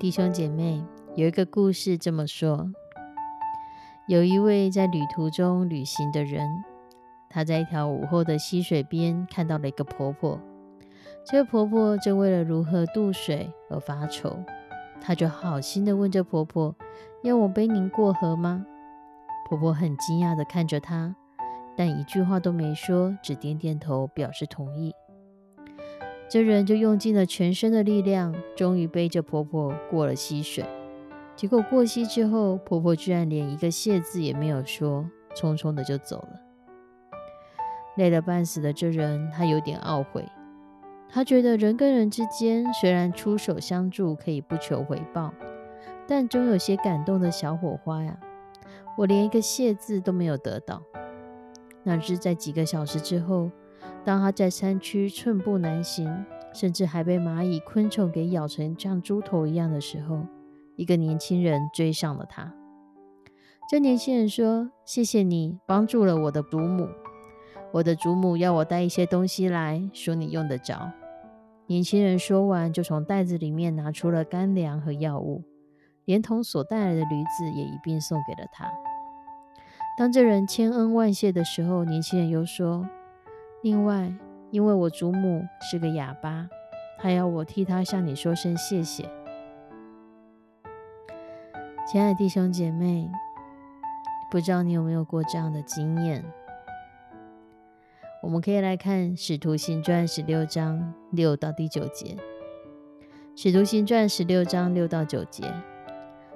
弟兄姐妹，有一个故事这么说：有一位在旅途中旅行的人，他在一条午后的溪水边看到了一个婆婆。这个婆婆正为了如何渡水而发愁，他就好心的问这婆婆：“要我背您过河吗？”婆婆很惊讶的看着他，但一句话都没说，只点点头表示同意。这人就用尽了全身的力量，终于背着婆婆过了溪水。结果过溪之后，婆婆居然连一个谢字也没有说，匆匆的就走了。累得半死的这人，他有点懊悔。他觉得人跟人之间虽然出手相助可以不求回报，但总有些感动的小火花呀。我连一个谢字都没有得到。哪知在几个小时之后。当他在山区寸步难行，甚至还被蚂蚁、昆虫给咬成像猪头一样的时候，一个年轻人追上了他。这年轻人说：“谢谢你帮助了我的祖母，我的祖母要我带一些东西来说你用得着。”年轻人说完，就从袋子里面拿出了干粮和药物，连同所带来的驴子也一并送给了他。当这人千恩万谢的时候，年轻人又说。另外，因为我祖母是个哑巴，还要我替她向你说声谢谢。亲爱的弟兄姐妹，不知道你有没有过这样的经验？我们可以来看《使徒行传》十六章六到第九节，《使徒行传》十六章六到九节，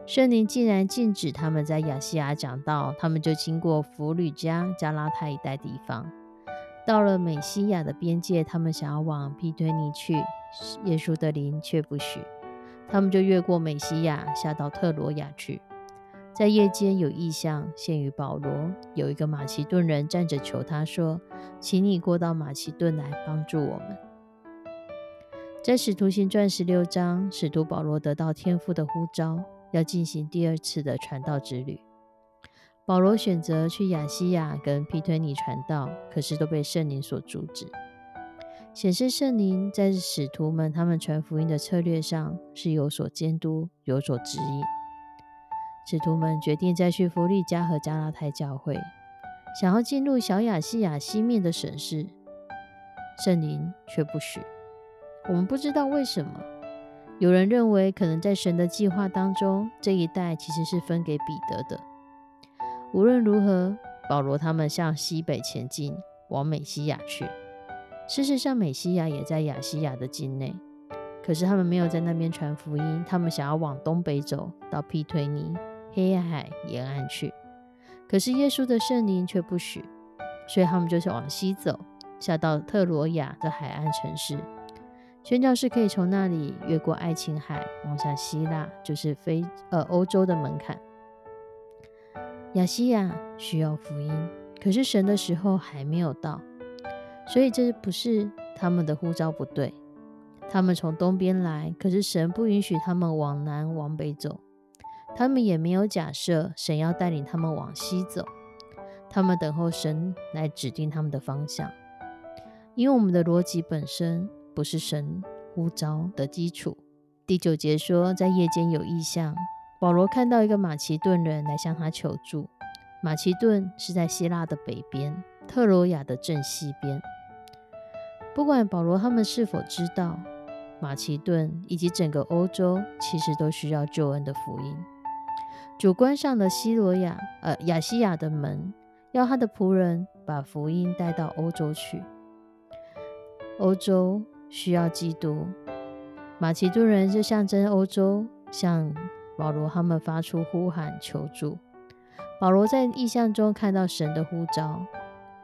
圣灵竟然禁止他们在亚细亚讲道，他们就经过弗吕加、加拉太一带地方。到了美西亚的边界，他们想要往皮推尼去，耶稣的灵却不许。他们就越过美西亚，下到特罗亚去。在夜间有异象现于保罗，有一个马其顿人站着求他说：“请你过到马其顿来帮助我们。”在使徒行传十六章，使徒保罗得到天父的呼召，要进行第二次的传道之旅。保罗选择去亚西亚跟皮推尼传道，可是都被圣灵所阻止，显示圣灵在使徒们他们传福音的策略上是有所监督、有所指引。使徒们决定再去弗利加和加拉太教会，想要进入小亚细亚西面的省市，圣灵却不许。我们不知道为什么。有人认为，可能在神的计划当中，这一带其实是分给彼得的。无论如何，保罗他们向西北前进，往美西亚去。事实上，美西亚也在亚细亚的境内，可是他们没有在那边传福音。他们想要往东北走，到皮推尼、黑海沿岸去。可是耶稣的圣灵却不许，所以他们就是往西走，下到特罗亚的海岸城市。宣教士可以从那里越过爱琴海，往下希腊，就是非呃欧洲的门槛。亚西亚需要福音，可是神的时候还没有到，所以这不是他们的呼召不对。他们从东边来，可是神不允许他们往南往北走，他们也没有假设神要带领他们往西走，他们等候神来指定他们的方向。因为我们的逻辑本身不是神呼召的基础。第九节说，在夜间有异象。保罗看到一个马其顿人来向他求助。马其顿是在希腊的北边，特罗亚的正西边。不管保罗他们是否知道，马其顿以及整个欧洲，其实都需要救恩的福音。主关上了西罗亚呃亚西亚的门，要他的仆人把福音带到欧洲去。欧洲需要基督，马其顿人就象征欧洲，像保罗他们发出呼喊求助。保罗在意象中看到神的呼召，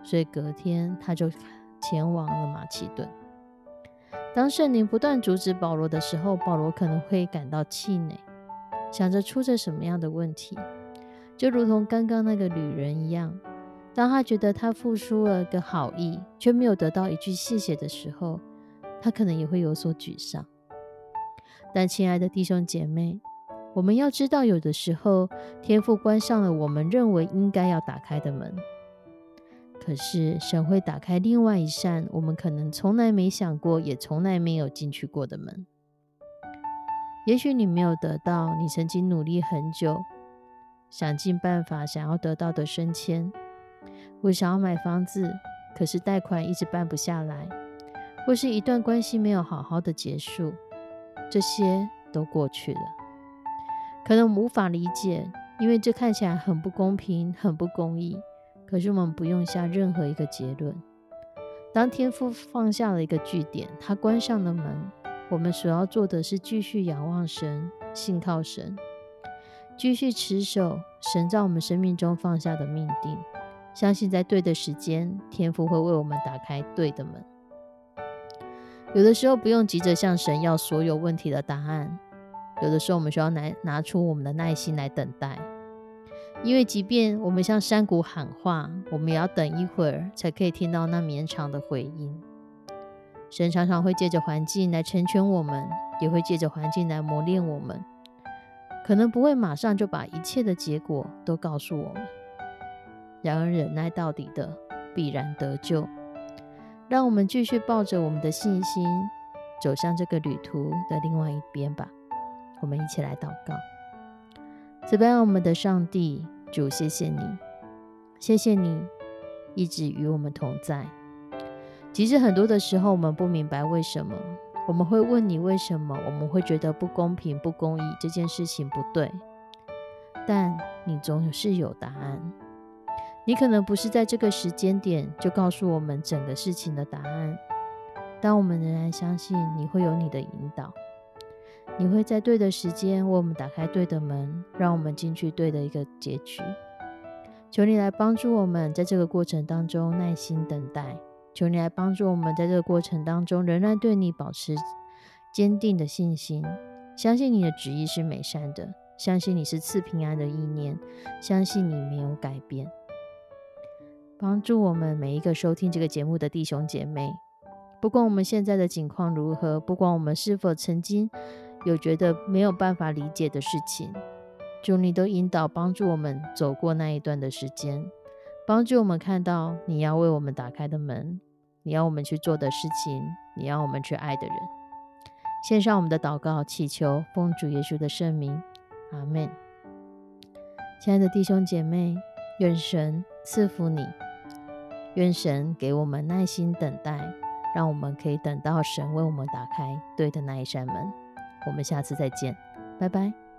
所以隔天他就前往了马其顿。当圣灵不断阻止保罗的时候，保罗可能会感到气馁，想着出着什么样的问题，就如同刚刚那个女人一样。当他觉得他付出了个好意，却没有得到一句谢谢的时候，他可能也会有所沮丧。但亲爱的弟兄姐妹，我们要知道，有的时候天父关上了我们认为应该要打开的门。可是神会打开另外一扇我们可能从来没想过，也从来没有进去过的门。也许你没有得到你曾经努力很久、想尽办法想要得到的升迁，或想要买房子，可是贷款一直办不下来，或是一段关系没有好好的结束，这些都过去了。可能我们无法理解，因为这看起来很不公平、很不公义。可是我们不用下任何一个结论。当天父放下了一个据点，他关上了门，我们所要做的是继续仰望神，信靠神，继续持守神在我们生命中放下的命定，相信在对的时间，天父会为我们打开对的门。有的时候不用急着向神要所有问题的答案，有的时候我们需要拿拿出我们的耐心来等待。因为即便我们向山谷喊话，我们也要等一会儿才可以听到那绵长的回音。神常常会借着环境来成全我们，也会借着环境来磨练我们。可能不会马上就把一切的结果都告诉我们，然而忍耐到底的必然得救。让我们继续抱着我们的信心，走向这个旅途的另外一边吧。我们一起来祷告。慈悲我们的上帝主，谢谢你，谢谢你一直与我们同在。其实很多的时候，我们不明白为什么，我们会问你为什么，我们会觉得不公平、不公义，这件事情不对。但你总是有答案。你可能不是在这个时间点就告诉我们整个事情的答案，但我们仍然相信你会有你的引导。你会在对的时间为我们打开对的门，让我们进去对的一个结局。求你来帮助我们，在这个过程当中耐心等待。求你来帮助我们，在这个过程当中仍然对你保持坚定的信心，相信你的旨意是美善的，相信你是赐平安的意念，相信你没有改变。帮助我们每一个收听这个节目的弟兄姐妹，不管我们现在的境况如何，不管我们是否曾经。有觉得没有办法理解的事情，主你都引导帮助我们走过那一段的时间，帮助我们看到你要为我们打开的门，你要我们去做的事情，你要我们去爱的人。献上我们的祷告，祈求奉主耶稣的圣名，阿门。亲爱的弟兄姐妹，愿神赐福你，愿神给我们耐心等待，让我们可以等到神为我们打开对的那一扇门。我们下次再见，拜拜。